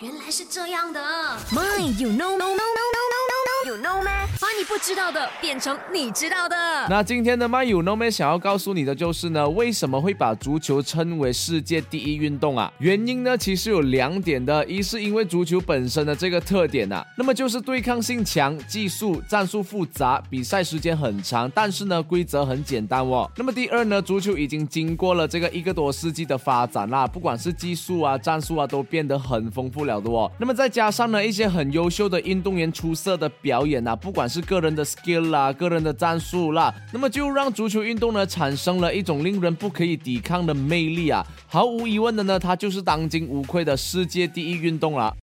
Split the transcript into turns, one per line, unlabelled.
原来是这样的。
My, you know, no, no,
不知道的变成你知道的。
那今天的 My You Know Me 想要告诉你的就是呢，为什么会把足球称为世界第一运动啊？原因呢，其实有两点的，一是因为足球本身的这个特点啊，那么就是对抗性强、技术战术复杂、比赛时间很长，但是呢，规则很简单哦。那么第二呢，足球已经经过了这个一个多世纪的发展啦，不管是技术啊、战术啊，都变得很丰富了的哦。那么再加上呢，一些很优秀的运动员出色的表演啊，不管是个人的 skill 啦、个人的战术啦，那么就让足球运动呢产生了一种令人不可以抵抗的魅力啊！毫无疑问的呢，它就是当今无愧的世界第一运动啦。